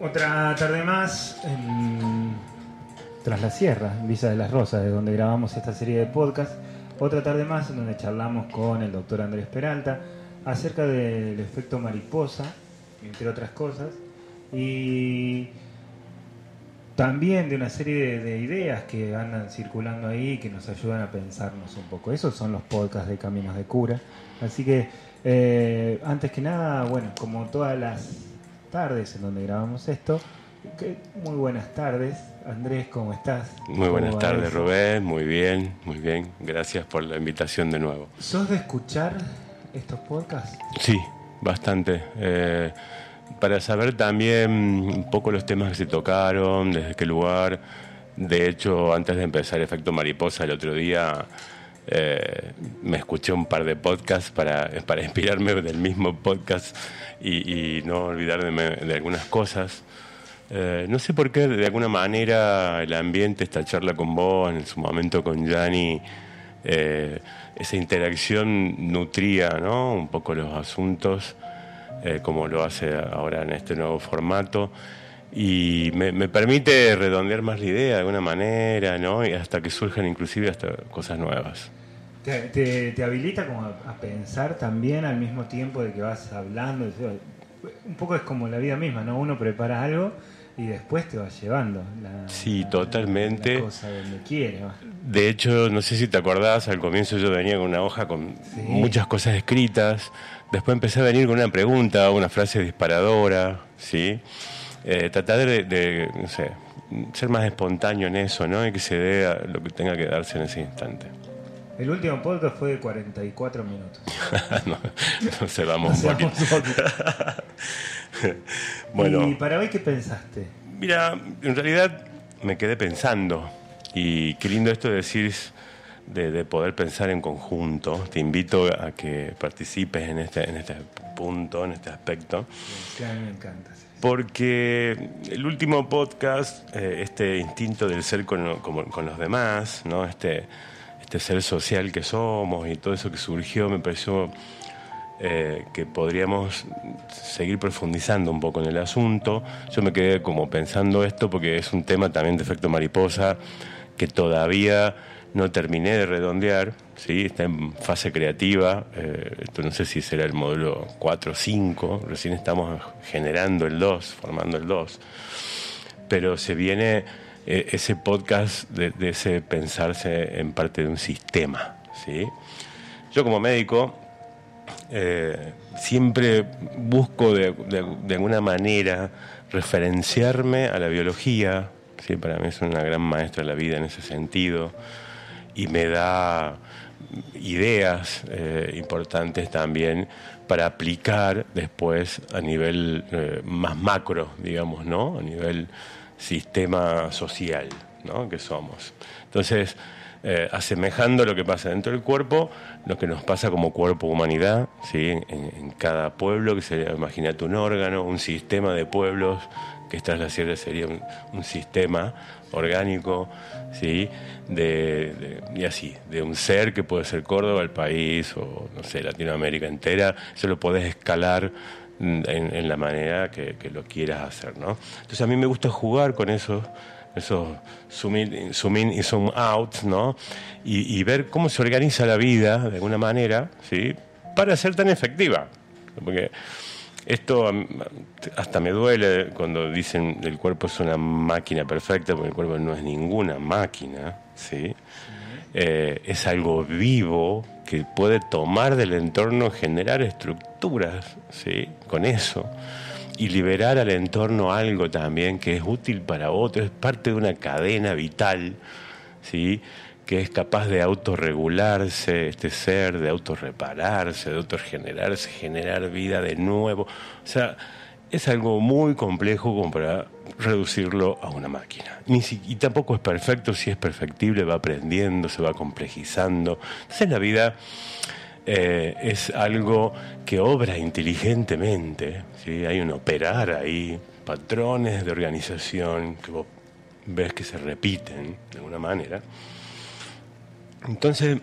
Otra tarde más en Tras la Sierra, Villa de las Rosas, de donde grabamos esta serie de podcast. Otra tarde más en donde charlamos con el doctor Andrés Peralta acerca del efecto mariposa, entre otras cosas, y también de una serie de, de ideas que andan circulando ahí que nos ayudan a pensarnos un poco. Esos son los podcasts de Caminos de Cura. Así que, eh, antes que nada, bueno, como todas las tardes en donde grabamos esto, muy buenas tardes. Andrés, ¿cómo estás? Muy ¿Cómo buenas tardes? Rubén. Muy bien, muy bien. Gracias por la invitación de nuevo. ¿Sos de escuchar estos podcasts? Sí, bastante. Eh, para saber también un poco los temas que se tocaron, desde qué lugar. De hecho, antes de empezar Efecto Mariposa el otro día, eh, me escuché un par de podcasts para, para inspirarme del mismo podcast y, no olvidarme de algunas cosas. Eh, no sé por qué, de alguna manera, el ambiente, esta charla con vos, en su momento con Yanni, eh, esa interacción nutría ¿no? un poco los asuntos, eh, como lo hace ahora en este nuevo formato. Y me, me permite redondear más la idea de alguna manera, ¿no? Y hasta que surjan inclusive hasta cosas nuevas. Te, te- te habilita como a, a pensar también al mismo tiempo de que vas hablando. Un poco es como la vida misma, ¿no? Uno prepara algo y después te va llevando. La, Sí, la- totalmente. La cosa donde quiere. De hecho, no sé si te acordás, al comienzo yo venía con una hoja con Sí. muchas cosas escritas. Después empecé a venir con una pregunta, una frase disparadora, ¿sí? Eh, tratar de, de, no sé, ser más espontáneo en eso, ¿no? Y que se dé a lo que tenga que darse en ese instante. El último podcast fue de 44 minutos. no, no se vamos O un sea, poquito. un poquito. Bueno. ¿Y para hoy qué pensaste? Mira, en realidad me quedé pensando y qué lindo esto de decir de, de poder pensar en conjunto. Te invito a que participes en este, en este punto, en este aspecto, Que a mí me encanta. sí. Porque el último podcast, eh, este instinto del ser con, los demás, ¿no? este, este ser social que somos y todo eso que surgió, me pareció eh, que podríamos seguir profundizando un poco en el asunto. Yo me quedé como pensando esto porque es un tema también de efecto mariposa que todavía no terminé de redondear, ¿sí? está en fase creativa, eh, esto no sé si será el módulo 4 o 5, recién estamos generando el 2, formando el 2, pero se viene eh, ese podcast de, ese pensarse en parte de un sistema. ¿sí? Yo como médico eh, siempre busco de alguna manera referenciarme a la biología, ¿sí? para mí es una gran maestra de la vida en ese sentido, y me da ideas eh, importantes también para aplicar después a nivel eh, más macro, digamos, ¿no? A nivel sistema social, ¿no? Que somos. Entonces, eh, asemejando lo que pasa dentro del cuerpo, lo que nos pasa como cuerpo humanidad, ¿sí? en, cada pueblo, que sería, imagínate un órgano, un sistema de pueblos, que tras la sierra sería un sistema orgánico, ¿sí? De, y así, de un ser que puede ser Córdoba, el país, o no sé, Latinoamérica entera, eso lo podés escalar mm, en, la manera que, que lo quieras hacer, ¿no? Entonces a mí me gusta jugar con esos esos zoom in, zoom in y zoom out, ¿no? Y, y ver cómo se organiza la vida de alguna manera, ¿sí? Para ser tan efectiva. Porque esto hasta me duele cuando dicen el cuerpo es una máquina perfecta, porque el cuerpo no es ninguna máquina, ¿sí? Eh, es algo vivo que puede tomar del entorno, generar estructuras, ¿sí? Con eso y liberar al entorno algo también que es útil para otro, es parte de una cadena vital, ¿sí? Que es capaz de autorregularse, este ser, de autorrepararse, de autorregenerarse, generar vida de nuevo. O sea, es algo muy complejo como para reducirlo a una máquina. Ni si- y tampoco es perfecto, si es perfectible, va aprendiendo, se va complejizando. Entonces la vida eh, es algo que obra inteligentemente, hay un operar ahí, patrones de organización que vos ves que se repiten de alguna manera. Entonces,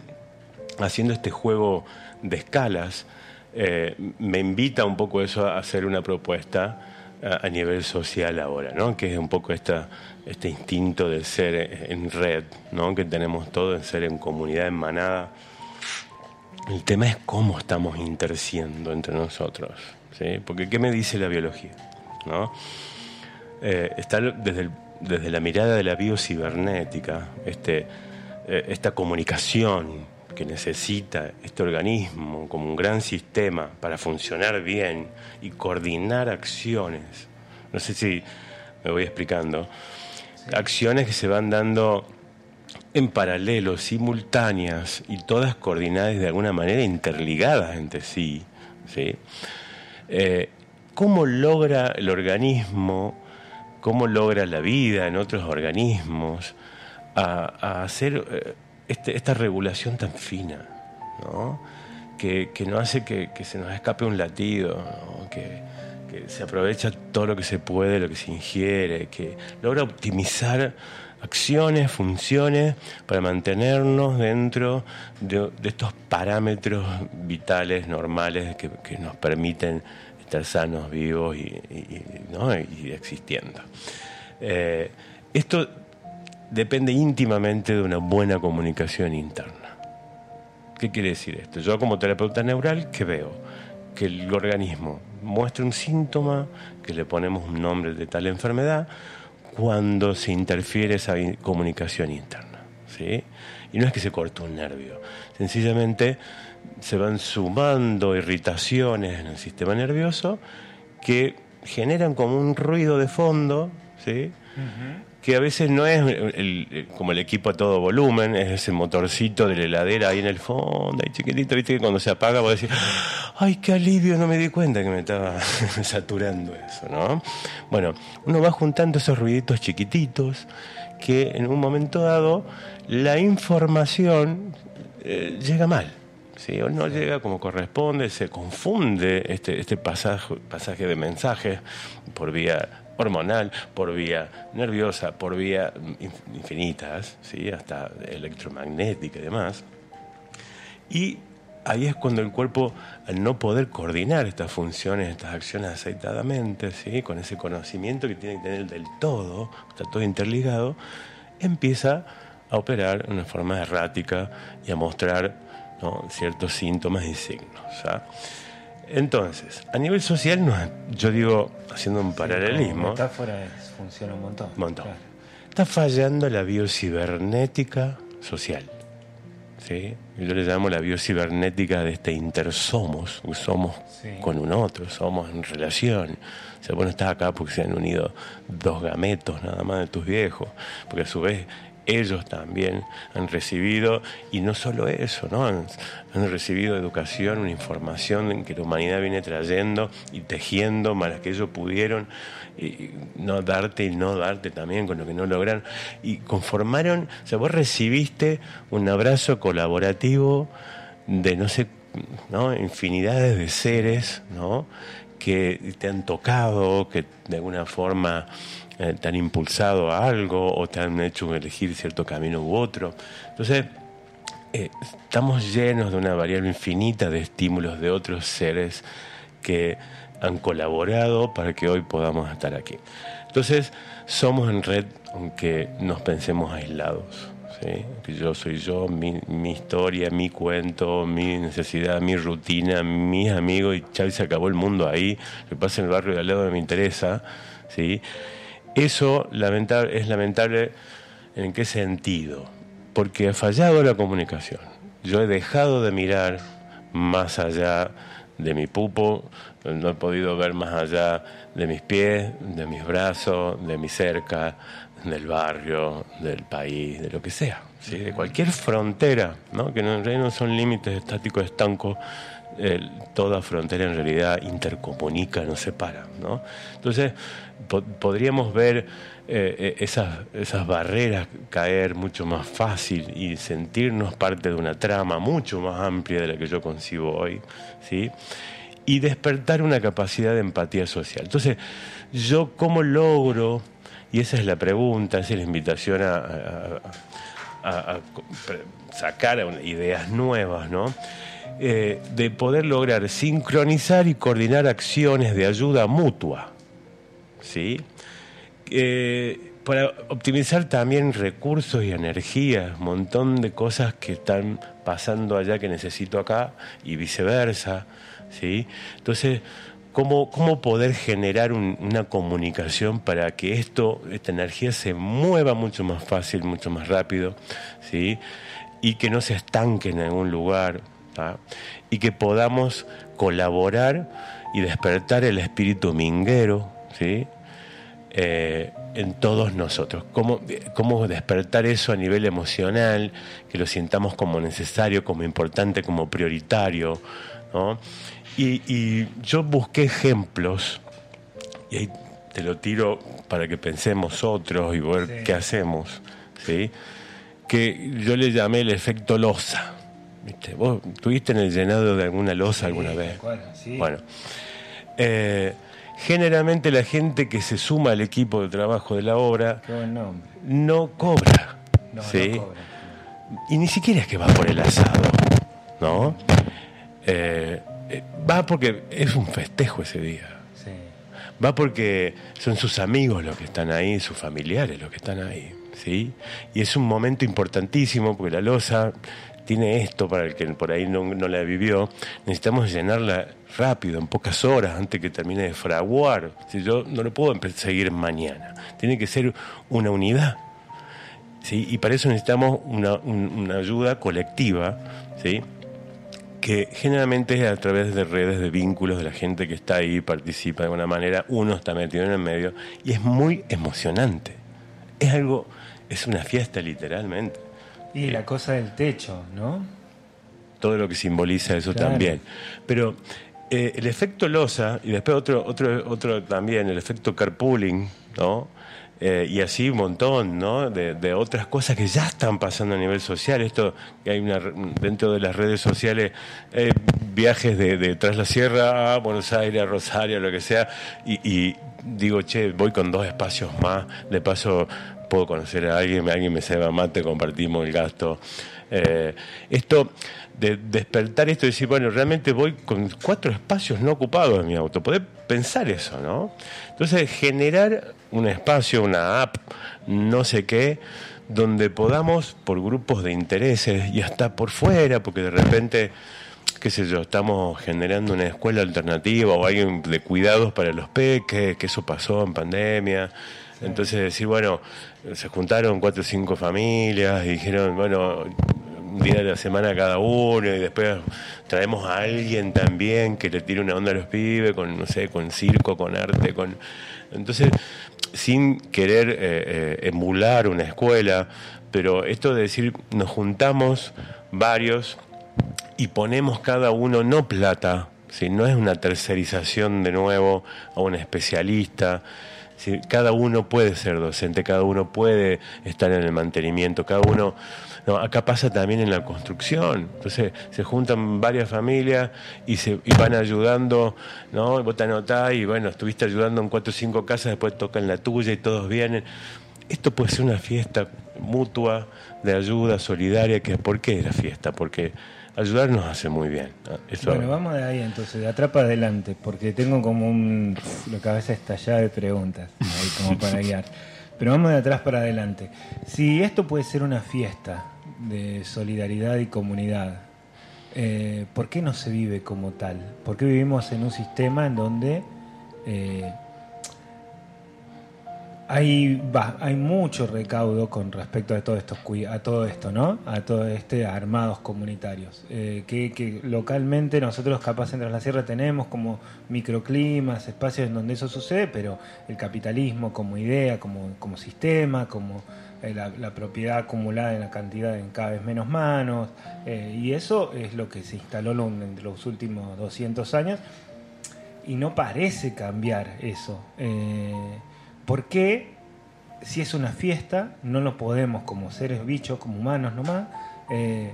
haciendo este juego de escalas, eh, me invita un poco eso a hacer una propuesta a, nivel social ahora, ¿no? Que es un poco esta, este instinto de ser en red, ¿no? Que tenemos todo en ser en comunidad, en manada. El tema es cómo estamos interciendo entre nosotros, ¿sí? Porque ¿qué me dice la biología? ¿No? Eh, está desde, desde la mirada de la biocibernética, este, eh, esta comunicación que necesita este organismo como un gran sistema para funcionar bien y coordinar acciones. No sé si me voy explicando. Acciones que se van dando en paralelo, simultáneas y todas coordinadas de alguna manera interligadas entre sí. ¿sí? Eh, ¿Cómo logra el organismo, cómo logra la vida en otros organismos a, hacer eh, este, esta regulación tan fina? ¿no? Que, no hace que, se nos escape un latido, que, que se aprovecha todo lo que se puede, lo que se ingiere, que logra optimizar acciones, funciones para mantenernos dentro de, estos parámetros vitales normales que, nos permiten estar sanos, vivos y, existiendo. Eh, esto depende íntimamente de una buena comunicación interna. ¿Qué quiere decir esto? Yo como terapeuta neural, ¿qué veo? Que el organismo muestra un síntoma, que le ponemos un nombre de tal enfermedad, cuando se interfiere esa comunicación interna. ¿sí? Y no es que se corte un nervio, sencillamente se van sumando irritaciones en el sistema nervioso que generan como un ruido de fondo, ¿sí? Que a veces no es como el equipo a todo volumen, es ese motorcito de la heladera ahí en el fondo, ahí chiquitito, viste que cuando se apaga vos decís, ay, qué alivio, no me di cuenta que me estaba saturando eso, ¿no? Bueno, uno va juntando esos ruiditos chiquititos que en un momento dado la información eh, llega mal. ¿sí? o no llega como corresponde, se confunde este, este pasaje, pasaje de mensajes por vía hormonal, por vía nerviosa, por vía infinitas, ¿sí? hasta electromagnética y demás. Y ahí es cuando el cuerpo, al no poder coordinar estas funciones, estas acciones aceitadamente, ¿sí? con ese conocimiento que tiene que tener del todo, está todo interligado, empieza a operar de una forma errática y a mostrar ciertos síntomas y signos. ¿ah? Entonces, a nivel social, yo digo, haciendo un paralelismo. metáfora funciona un montón. Está fallando la biocibernética social. ¿sí? Yo le llamo la biocibernética de este intersomos, somos con un otro, somos en relación. O sea, vos no estás acá porque se han unido dos gametos nada más de tus viejos, porque a su vez ellos también han recibido, y no solo eso, ¿no? Han, recibido educación, una información que la humanidad viene trayendo y tejiendo para que ellos pudieron y no darte y no darte también con lo que no lograron. Y conformaron, o sea, vos recibiste un abrazo colaborativo de no sé, ¿no? infinidades de seres, ¿no? que te han tocado, que de alguna forma eh, te han impulsado a algo o te han hecho elegir cierto camino u otro. Entonces, eh, estamos llenos de una variable infinita de estímulos de otros seres que han colaborado para que hoy podamos estar aquí. Entonces, somos en red aunque nos pensemos aislados. que yo soy yo, mi, mi, historia, mi cuento, mi necesidad, mi rutina, mis amigos, y ya se acabó el mundo ahí, lo que pasa en el barrio de al lado me interesa, ¿sí? Eso lamentable, es lamentable en qué sentido? Porque ha fallado la comunicación. Yo he dejado de mirar más allá de mi pupo, no he podido ver más allá de mis pies, de mis brazos, de mi cerca, del barrio, del país, de lo que sea, de cualquier frontera, ¿no? que en realidad no son límites estáticos, estancos, toda frontera en realidad intercomunica, nos separa. ¿no? Entonces, podríamos ver eh, eh, esas, barreras caer mucho más fácil y sentirnos parte de una trama mucho más amplia de la que yo concibo hoy, ¿sí? y despertar una capacidad de empatía social. Entonces, yo cómo logro, y esa es la pregunta, esa es la invitación a, sacar ideas nuevas, ¿no? Eh, de poder lograr sincronizar y coordinar acciones de ayuda mutua ¿sí? Eh, para optimizar también recursos y energías, un montón de cosas que están pasando allá que necesito acá y viceversa, ¿sí? Entonces, ¿cómo, cómo poder generar una comunicación para que esto, esta energía se mueva mucho más fácil, mucho más rápido, ¿sí? Y que no se estanque en algún lugar, y que podamos colaborar y despertar el espíritu minguero, ¿sí? Eh, en todos nosotros. ¿Cómo, ¿Cómo despertar eso a nivel emocional, que lo sintamos como necesario, como importante, como prioritario? Y, yo busqué ejemplos, y ahí te lo tiro para que pensemos otros y ver qué hacemos, ¿sí? que yo le llamé el efecto losa. ¿Viste? ¿Vos tuviste en el llenado de alguna losa alguna vez? Bueno. Eh, Generalmente la gente que se suma al equipo de trabajo de la obra no cobra. ¿sí? Y ni siquiera es que va por el asado, ¿no? Eh, eh, va porque es un festejo ese día. Va porque son sus amigos los que están ahí, sus familiares los que están ahí. ¿sí? Y es un momento importantísimo porque la losa tiene esto para el que por ahí no, la vivió, necesitamos llenarla rápido, en pocas horas, antes que termine de fraguar. Si yo no lo puedo seguir mañana, tiene que ser una unidad. ¿sí? Y para eso necesitamos una, una ayuda colectiva, ¿sí? que generalmente es a través de redes de vínculos de la gente que está ahí, participa de alguna manera, uno está metido en el medio, y es muy emocionante. Es algo, es una fiesta literalmente. Y la cosa del techo, ¿no? Todo lo que simboliza eso también. Pero eh, el efecto losa, y después otro, otro, otro también, el efecto carpooling, ¿no? Eh, y así un montón, ¿no? De, otras cosas que ya están pasando a nivel social. Esto, que hay una, dentro de las redes sociales, eh, viajes de, tras la sierra a Buenos Aires, a Rosario, lo que sea, y, y digo, che, voy con dos espacios más, de paso puedo conocer a alguien, alguien me ceba mate, compartimos el gasto. Eh, esto de despertar esto y decir, bueno, realmente voy con cuatro espacios no ocupados en mi auto. Poder pensar eso, ¿no? Entonces, generar un espacio, una app, no sé qué, donde podamos, por grupos de intereses y hasta por fuera, porque de repente qué sé yo, estamos generando una escuela alternativa o alguien de cuidados para los peques, que eso pasó en pandemia. Entonces decir, bueno, se juntaron cuatro o cinco familias dijeron, bueno, un día de la semana cada uno y después traemos a alguien también que le tire una onda a los pibes con, no sé, con circo, con arte, con... Entonces, sin querer eh, eh, emular una escuela, pero esto de decir, nos juntamos varios y ponemos cada uno, no plata, si no es una tercerización de nuevo a un especialista, cada uno puede ser docente, cada uno puede estar en el mantenimiento, cada uno... No, acá pasa también en la construcción. Entonces se juntan varias familias y, se, van ayudando, ¿no? Vos te anotás y bueno, estuviste ayudando en cuatro o cinco casas, después tocan la tuya y todos vienen. Esto puede ser una fiesta mutua de ayuda solidaria. Que, ¿Por qué la fiesta? Porque ayudar nos hace muy bien. Bueno, vamos de ahí entonces, de atrás para adelante, porque tengo como un, la cabeza estallada de preguntas, ahí como para guiar. Pero vamos de atrás para adelante. Si esto puede ser una fiesta de solidaridad y comunidad, eh, ¿por qué no se vive como tal? ¿Por qué vivimos en un sistema en donde eh, hay, hay mucho recaudo con respecto a todo esto, a todo esto, ¿no? A todo este armados comunitarios. Eh, que, localmente nosotros capaz en la Sierra tenemos como microclimas, espacios en donde eso sucede, pero el capitalismo como idea, como, como sistema, como eh, la, propiedad acumulada en la cantidad en cada vez menos manos, eh, y eso es lo que se instaló en los últimos 200 años, y no parece cambiar eso. ¿Por qué, si es una fiesta, no lo podemos como seres bichos, como humanos nomás, eh,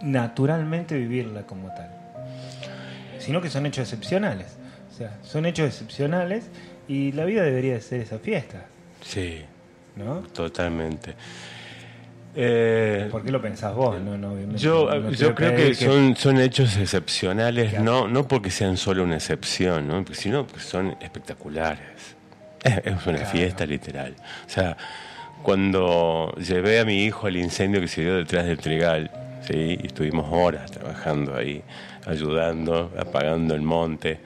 naturalmente vivirla como tal? Sino que son hechos excepcionales. O sea, son hechos excepcionales y la vida debería de ser esa fiesta. Sí. ¿No? Totalmente. Eh, ¿Por qué lo pensás vos? No, yo No creo que son, son hechos excepcionales, Claro. no, no porque sean solo una excepción, ¿no? Sino porque son espectaculares. Es, es una Claro. fiesta literal. O sea, cuando llevé a mi hijo al incendio que se dio detrás del trigal, ¿sí? y estuvimos horas trabajando ahí, ayudando, apagando el monte,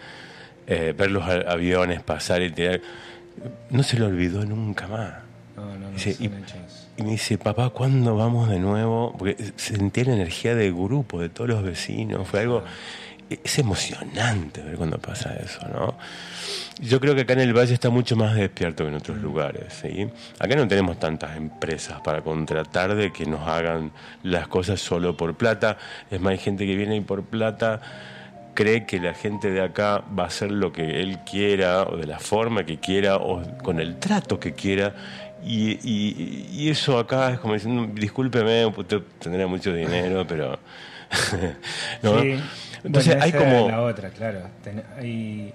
eh, ver los aviones pasar y tirar, no se lo olvidó nunca más. No, no, no, Dice, y- me dice, papá, ¿cuándo vamos de nuevo? Porque sentí la energía del grupo, de todos los vecinos. Fue algo. Es emocionante ver cuando pasa eso, ¿no? Yo creo que acá en el Valle está mucho más despierto que en otros lugares, ¿sí? Acá no tenemos tantas empresas para contratar de que nos hagan las cosas solo por plata. Es más, hay gente que viene y por plata cree que la gente de acá va a hacer lo que él quiera o de la forma que quiera o con el trato que quiera y, y- eso acá es como diciendo discúlpeme usted mucho dinero pero ¿no? Entonces Bueno, hay como la otra, claro. Ten- hay,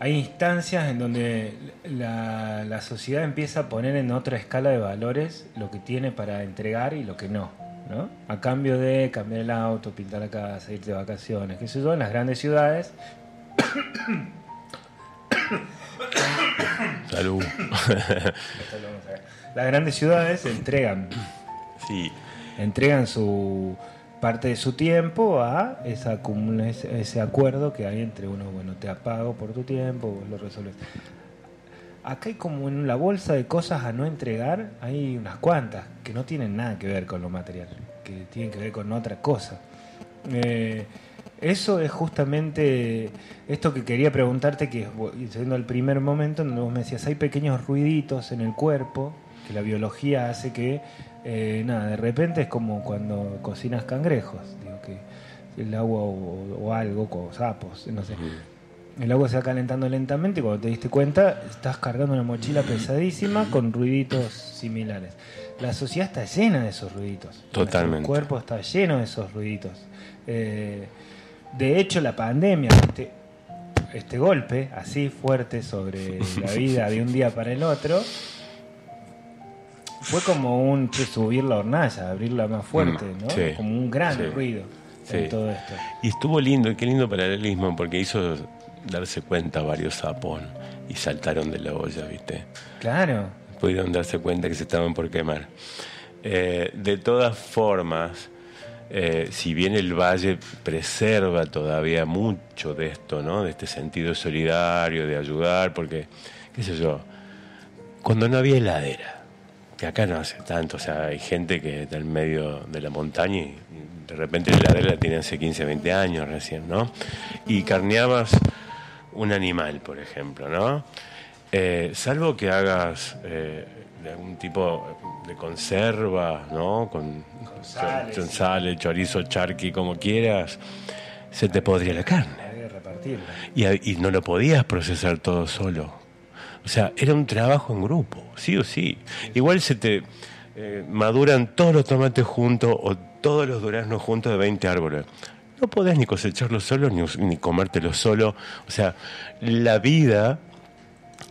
hay instancias en donde la, la sociedad empieza a poner en otra escala de valores lo que tiene para entregar y lo que no. ¿no? A cambio de cambiar el auto, pintar la casa, irte de vacaciones, qué sé yo, en las grandes ciudades salud las grandes ciudades entregan sí entregan su parte de su tiempo a esa ese, acuerdo que hay entre uno, bueno, te apago por tu tiempo, vos lo resolves. Acá hay como en la bolsa de cosas a no entregar, hay unas cuantas que no tienen nada que ver con lo material, que tienen que ver con otra cosa. Eh, eso es justamente esto que quería preguntarte, que siendo el primer momento en donde vos me decías, hay pequeños ruiditos en el cuerpo, que la biología hace que, eh, nada, de repente es como cuando cocinas cangrejos, digo que el agua o, o algo, o sapos, no sé. El agua se va calentando lentamente y cuando te diste cuenta estás cargando una mochila pesadísima con ruiditos similares. La sociedad está llena de esos ruiditos. Totalmente. El cuerpo está lleno de esos ruiditos. Eh, de hecho, la pandemia, este, este golpe así fuerte sobre la vida de un día para el otro, fue como un che, subir la hornalla, abrirla más fuerte, Mm, ¿no? sí, como un gran sí, ruido sí. en todo esto. Y estuvo lindo, y qué lindo paralelismo, porque hizo darse cuenta varios sapón y saltaron de la olla, ¿viste? Claro. Pudieron darse cuenta que se estaban por quemar. Eh, de todas formas, eh, si bien el Valle preserva todavía mucho de esto, ¿no? De este sentido solidario, de ayudar, porque, qué sé yo, cuando no había heladera, que acá no hace tanto, o sea, hay gente que está en medio de la montaña y de repente la heladera la tiene hace 15, 20 años recién, ¿no? Y carneabas un animal, por ejemplo, ¿no? Eh, salvo que hagas eh, de algún tipo de conserva, ¿no? Con, sales, con sí. sal, chorizo, charqui, como quieras, se te podría la carne Había que repartirla. y, a- y no lo podías procesar todo solo. O sea, era un trabajo en grupo, sí o sí. Igual se te eh, maduran todos los tomates juntos o todos los duraznos juntos de 20 árboles. No podés ni cosecharlos solo ni, ni comértelos solo. O sea, la vida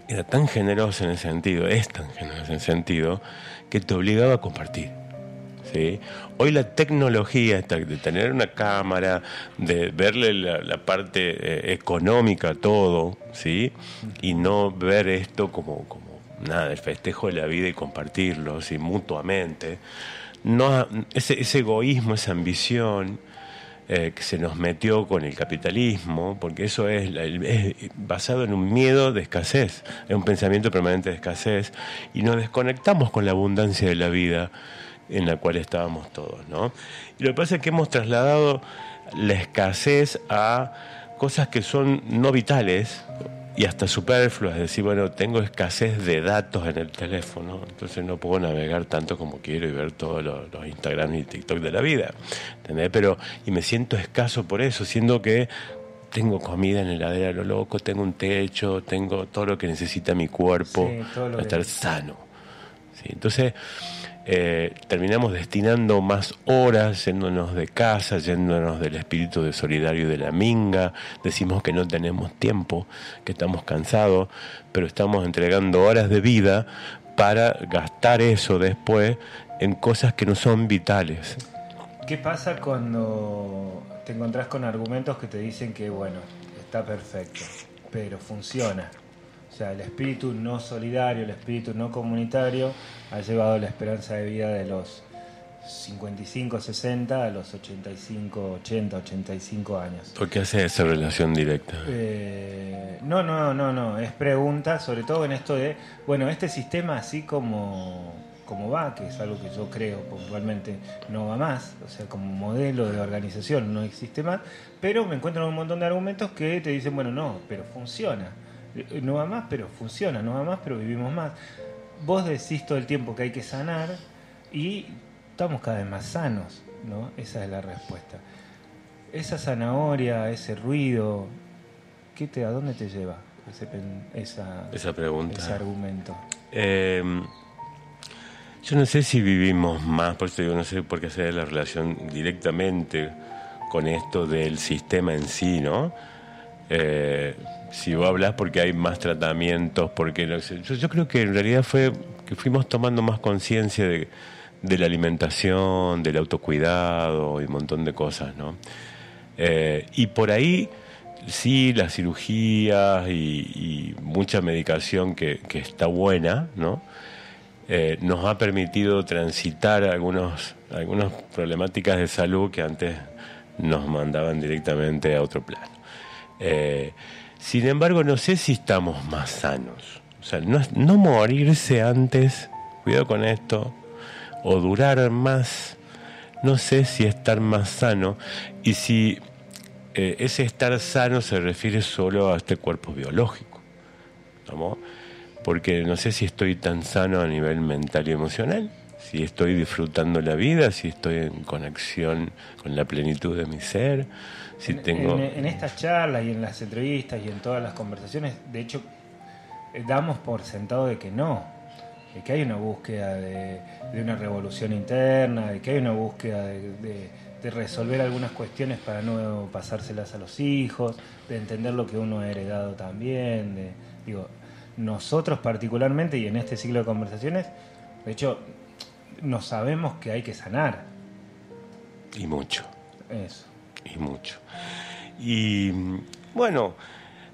era tan generosa en ese sentido, es tan generosa en ese sentido, que te obligaba a compartir. ¿Sí? Hoy la tecnología esta de tener una cámara, de verle la, parte eh, económica a todo, ¿sí? y no ver esto como, nada, el festejo de la vida y compartirlo ¿sí? mutuamente. No, ese, ese egoísmo, esa ambición eh, que se nos metió con el capitalismo, porque eso es, es basado en un miedo de escasez, en un pensamiento permanente de escasez, y nos desconectamos con la abundancia de la vida en la cual estábamos todos, ¿no? Y lo que pasa es que hemos trasladado la escasez a cosas que son no vitales y hasta superfluas, es decir, bueno, tengo escasez de datos en el teléfono, entonces no puedo navegar tanto como quiero y ver todos los, los Instagram y TikTok de la vida, ¿entendés? Pero, y me siento escaso por eso, siendo que tengo comida en la heladera a lo loco, tengo un techo, tengo todo lo que necesita mi cuerpo Sí, para estar sano. ¿sí? Entonces, eh, terminamos destinando más horas yéndonos de casa, yéndonos del espíritu de solidario y de la minga, decimos que no tenemos tiempo, que estamos cansados, pero estamos entregando horas de vida para gastar eso después en cosas que no son vitales. ¿Qué pasa cuando te encontrás con argumentos que te dicen que, bueno, está perfecto, pero funciona? O sea, el espíritu no solidario, el espíritu no comunitario ha llevado la esperanza de vida de los 55, 60 a los 85, 80, 85 años. ¿Por qué hace esa relación directa? Eh, no, no, no, no. Es pregunta, sobre todo en esto de, bueno, este sistema así como, como va, que es algo que yo creo puntualmente no va más, o sea, como modelo de organización no existe más, pero me encuentro un montón de argumentos que te dicen, bueno, no, pero funciona. No va más, pero funciona, no va más, pero vivimos más. Vos decís todo el tiempo que hay que sanar y estamos cada vez más sanos, ¿no? Esa es la respuesta. Esa zanahoria, ese ruido, ¿qué te, ¿a dónde te lleva ese, esa, esa pregunta? Ese argumento. Em, yo no sé si vivimos más, por eso digo, no sé por qué hacer la relación directamente con esto del sistema en sí, ¿no? Eh, si vos hablas porque hay más tratamientos, porque yo, creo que en realidad fue que fuimos tomando más conciencia de la alimentación, del autocuidado y un montón de cosas, ¿no? Eh, y por ahí sí, las cirugías y, mucha medicación que, está buena, ¿no? Eh, nos ha permitido transitar algunas problemáticas de salud que antes nos mandaban directamente a otro plano. Eh, sin embargo, no sé si estamos más sanos. O sea, no, no morirse antes, cuidado con esto, o durar más, no sé si estar más sano y si eh, ese estar sano se refiere solo a este cuerpo biológico, ¿no? porque no sé si estoy tan sano a nivel mental y emocional, si estoy disfrutando la vida, si estoy en conexión con la plenitud de mi ser, si tengo... En, en estas charlas y en las entrevistas y en todas las conversaciones, de hecho, eh, damos por sentado de que no, de que hay una búsqueda de, una revolución interna, de que hay una búsqueda de, resolver algunas cuestiones para no pasárselas a los hijos, de entender lo que uno ha heredado también. De, digo, nosotros particularmente y en este ciclo de conversaciones, de hecho, no sabemos que hay que sanar. Y mucho. Eso. Y mucho. Y bueno,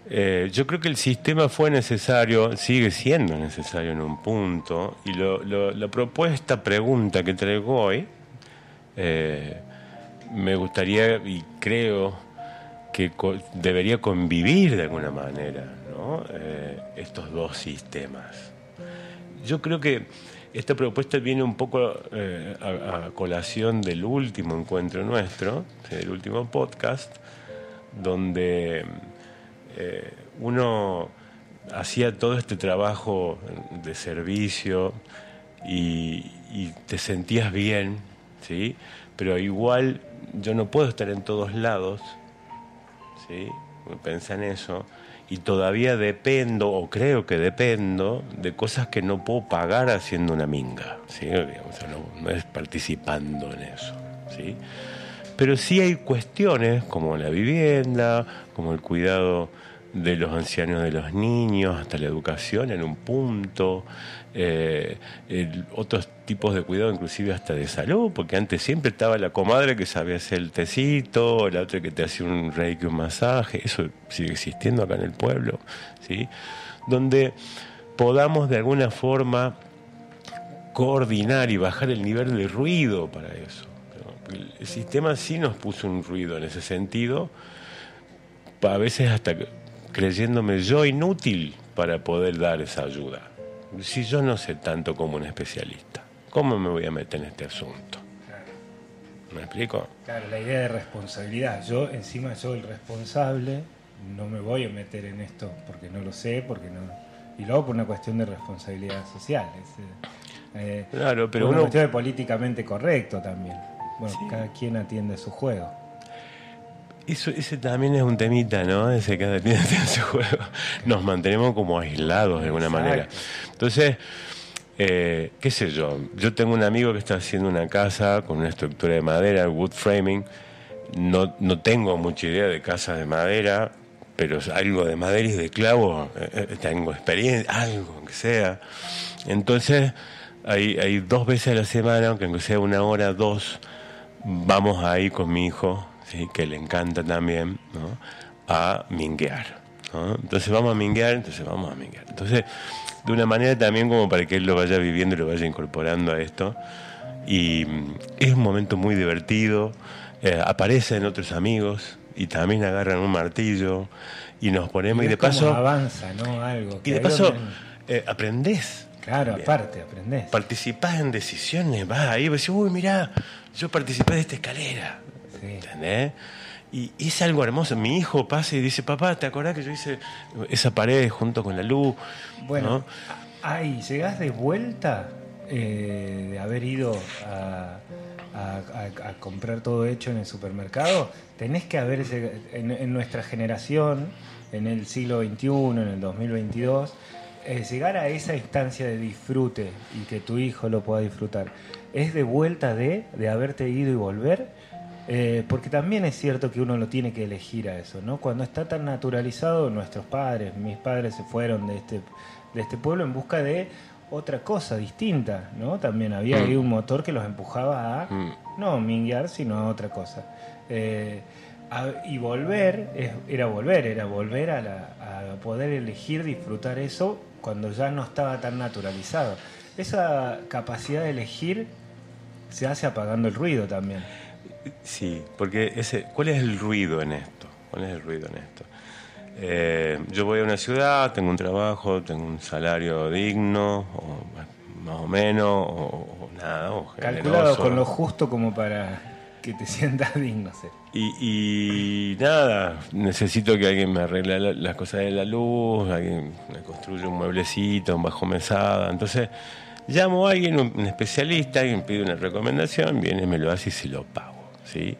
eh, yo creo que el sistema fue necesario, sigue siendo necesario en un punto, y la propuesta, pregunta que traigo hoy, eh, me gustaría y creo que debería convivir de alguna manera ¿no? Eh, estos dos sistemas. Yo creo que esta propuesta viene un poco a, a, colación del último encuentro nuestro, del último podcast, donde eh, uno hacía todo este trabajo de servicio y, te sentías bien, ¿sí? Pero igual yo no puedo estar en todos lados, ¿sí? Pensé en eso. Y todavía dependo, o creo que dependo, de cosas que no puedo pagar haciendo una minga, ¿sí? no, no es participando en eso, ¿sí? Pero sí hay cuestiones como la vivienda, como el cuidado de los ancianos, de los niños, hasta la educación en un punto, eh, otros tipos de cuidado, inclusive hasta de salud, porque antes siempre estaba la comadre que sabía hacer el tecito, la otra que te hacía un reiki, un masaje, eso sigue existiendo acá en el pueblo, ¿sí? donde podamos de alguna forma coordinar y bajar el nivel de ruido para eso. El sistema sí nos puso un ruido en ese sentido, a veces hasta creyéndome yo inútil para poder dar esa ayuda. Si yo no sé tanto como un especialista, ¿cómo me voy a meter en este asunto? ¿Me explico? Claro, la idea de responsabilidad. Yo, encima, soy el responsable, no me voy a meter en esto porque no lo sé, porque no. Y luego por una cuestión de responsabilidad social. Eh, claro, pero una cuestión de políticamente correcto también. Bueno, cada quien atiende su juego. Eso, ese también es un temita, ¿no? Ese cada tiene su juego. Nos mantenemos como aislados de alguna manera. Entonces, eh, qué sé yo, yo tengo un amigo que está haciendo una casa con una estructura de madera, wood framing. No, no tengo mucha idea de casas de madera, pero algo de madera y de clavo, eh, eh, tengo experiencia, algo que sea. Entonces, hay, hay dos veces a la semana, aunque sea una hora, dos, vamos ahí con mi hijo, ¿sí? que le encanta también, ¿no? a minguear. ¿no? Entonces vamos a minguear, entonces vamos a minguear. Entonces, de una manera también como para que él lo vaya viviendo y lo vaya incorporando a esto. Y mm, es un momento muy divertido, eh, aparecen otros amigos y también agarran un martillo y nos ponemos y, de paso... avanza, ¿no? Algo. Y de paso eh, aprendés. Claro, aparte, aprendés. Participás en decisiones, vas ahí y decís, uy, mirá, yo participé de esta escalera. ¿Entendés? Y es algo hermoso. Mi hijo pasa y dice, papá, ¿te acordás que yo hice esa pared junto con la luz? Bueno, ahí llegás de vuelta eh, de haber ido a, comprar todo hecho en el supermercado. Tenés que haber, en, en nuestra generación, en el siglo XXI, en el 2022, eh, llegar a esa instancia de disfrute y que tu hijo lo pueda disfrutar. Es de vuelta de, de haberte ido y volver eh, porque también es cierto que uno lo tiene que elegir a eso, ¿no? Cuando está tan naturalizado, nuestros padres, mis padres se fueron de este, de este pueblo en busca de otra cosa distinta, ¿no? También había ahí un motor que los empujaba a mm. no minguear, sino a otra cosa. Eh, y volver era volver, era volver a, a poder elegir disfrutar eso cuando ya no estaba tan naturalizado. Esa capacidad de elegir se hace apagando el ruido también. Sí, porque ese, ¿cuál es el ruido en esto? ¿Cuál es el ruido en esto? Eh, yo voy a una ciudad, tengo un trabajo, tengo un salario digno, o más o menos, o, nada, o Calculado con lo justo como para que te sientas digno. Y, nada, necesito que alguien me arregle las cosas de la luz, alguien me construya un mueblecito, un bajo mesada. Entonces, llamo a alguien, un especialista, alguien pide una recomendación, viene, me lo hace y se lo pago. ¿Sí?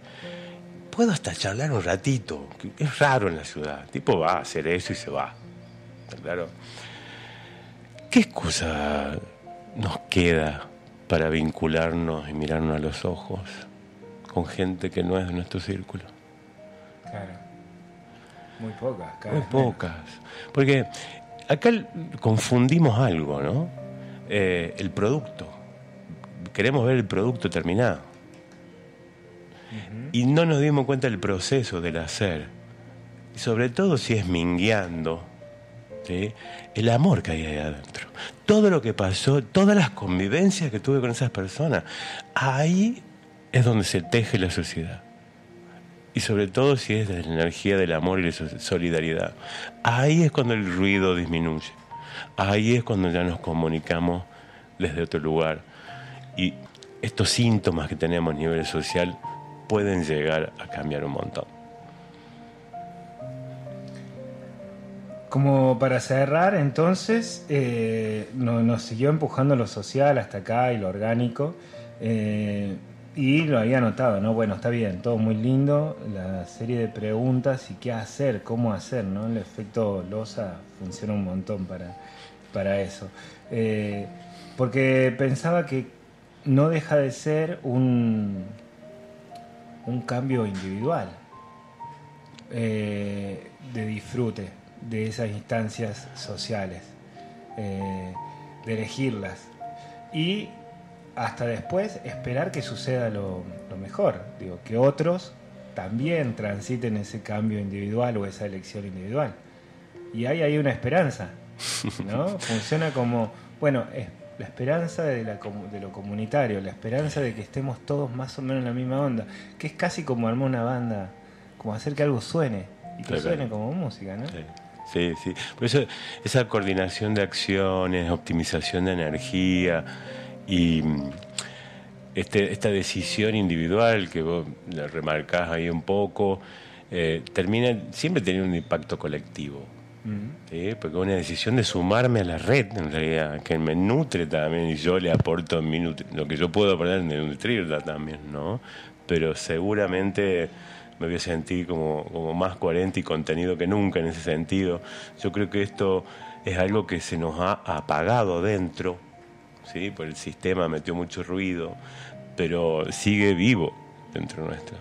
Puedo hasta charlar un ratito, es raro en la ciudad. tipo va a hacer eso y se va. claro? ¿Qué excusa nos queda para vincularnos y mirarnos a los ojos con gente que no es de nuestro círculo? Claro. Muy pocas, Muy pocas. Porque acá confundimos algo, ¿no? Eh, el producto. Queremos ver el producto terminado y no nos dimos cuenta del proceso del hacer. Y sobre todo si es mingueando, el amor que hay ahí adentro. Todo lo que pasó, todas las convivencias que tuve con esas personas, ahí es donde se teje la sociedad. Y sobre todo si es de la energía del amor y la solidaridad. Ahí es cuando el ruido disminuye. Ahí es cuando ya nos comunicamos desde otro lugar. Y estos síntomas que tenemos a nivel social pueden llegar a cambiar un montón. Como para cerrar, entonces, eh, nos siguió empujando lo social hasta acá y lo orgánico. Eh, y lo había notado, ¿no? Bueno, está bien, todo muy lindo, la serie de preguntas y qué hacer, cómo hacer, ¿no? El efecto losa funciona un montón para, para eso. Eh, porque pensaba que no deja de ser un, un cambio individual eh, de disfrute de esas instancias sociales, eh, de elegirlas y hasta después esperar que suceda lo, mejor, digo, que otros también transiten ese cambio individual o esa elección individual. Y hay ahí una esperanza, ¿no? Funciona como, bueno, es la esperanza de, lo comunitario, la esperanza de que estemos todos más o menos en la misma onda, que es casi como armar una banda, como hacer que algo suene, y que suene como música, ¿no? Sí. Sí, Por eso esa coordinación de acciones, optimización de energía y este, esta decisión individual que vos la remarcás ahí un poco, eh, termina siempre teniendo un impacto colectivo. Porque es una decisión de sumarme a la red, en realidad, que me nutre también y yo le aporto lo que yo puedo aportar de nutrirla también, ¿no? Pero seguramente me voy a sentir como, como más coherente y contenido que nunca en ese sentido. Yo creo que esto es algo que se nos ha apagado dentro, ¿sí? Por el sistema metió mucho ruido, pero sigue vivo dentro nuestro.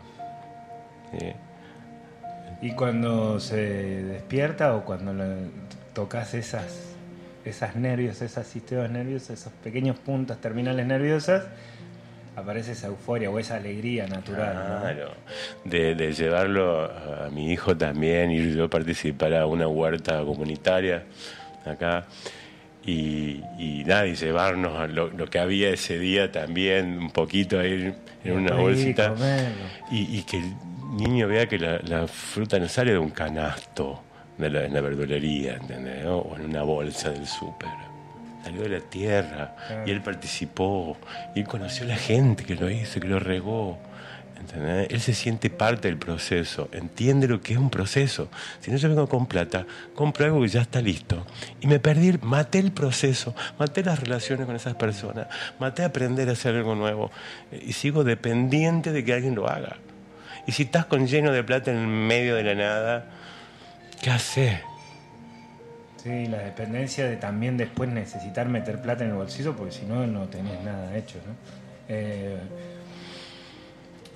¿sí? Y cuando se despierta o cuando le tocas esas esas nervios, esas sistemas nerviosos, esos pequeños puntas terminales nerviosas, aparece esa euforia o esa alegría natural. Claro, de, llevarlo a mi hijo también, ir yo a participar a una huerta comunitaria acá. Y, y nada, y llevarnos a lo, que había ese día también, un poquito a ir en una bolsita. Y, que el niño vea que la, fruta no sale de un canasto de la, en la verdulería, ¿entendés? O en una bolsa del súper salió de la tierra y él participó y él conoció a la gente que lo hizo, que lo regó. ¿entendés? Él se siente parte del proceso, entiende lo que es un proceso. Si no yo vengo con plata, compro algo que ya está listo. Y me perdí, maté el proceso, maté las relaciones con esas personas, maté aprender a hacer algo nuevo. Y sigo dependiente de que alguien lo haga. Y si estás con lleno de plata en medio de la nada, ¿qué haces? Sí, la dependencia de también después necesitar meter plata en el bolsillo, porque si no, no tenés nada hecho. ¿no? Eh,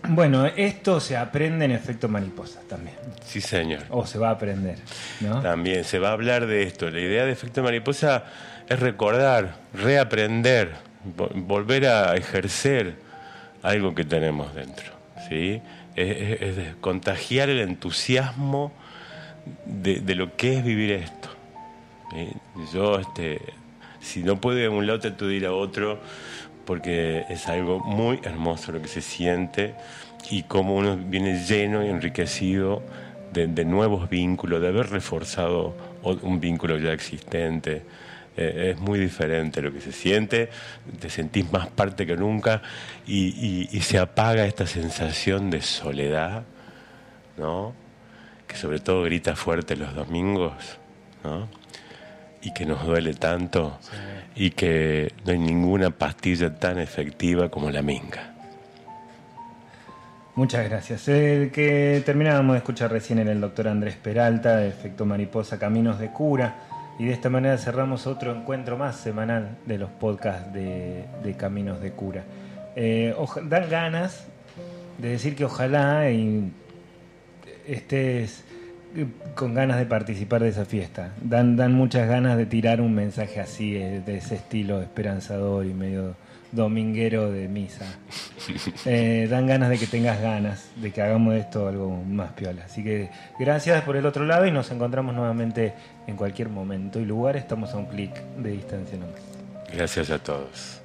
bueno, esto se aprende en efecto mariposa también. Sí, señor. O se va a aprender, ¿no? También se va a hablar de esto. La idea de efecto mariposa es recordar, reaprender, volver a ejercer algo que tenemos dentro. ¿sí? Es, contagiar el entusiasmo de lo que es vivir esto. Yo, este, si no puedo ir a un lado, trato de ir a otro, porque es algo muy hermoso lo que se siente y como uno viene lleno y enriquecido de, nuevos vínculos, de haber reforzado un vínculo ya existente. Eh, es muy diferente lo que se siente, te sentís más parte que nunca y, y se apaga esta sensación de soledad, ¿no? que sobre todo grita fuerte los domingos. ¿no? y que nos duele tanto y que no hay ninguna pastilla tan efectiva como la minga. Muchas gracias. El que terminábamos de escuchar recién era el doctor Andrés Peralta, de Efecto Mariposa Caminos de Cura. Y de esta manera cerramos otro encuentro más semanal de los podcasts de, Caminos de Cura. Eh, dan ganas de decir que ojalá y estés con ganas de participar de esa fiesta. Dan, dan muchas ganas de tirar un mensaje así, eh, de ese estilo esperanzador y medio dominguero de misa. Eh, dan ganas de que tengas ganas, de que hagamos de esto algo más piola. Así que gracias por el otro lado y nos encontramos nuevamente en cualquier momento y lugar. Estamos a un clic de distancia nomás. Gracias a todos.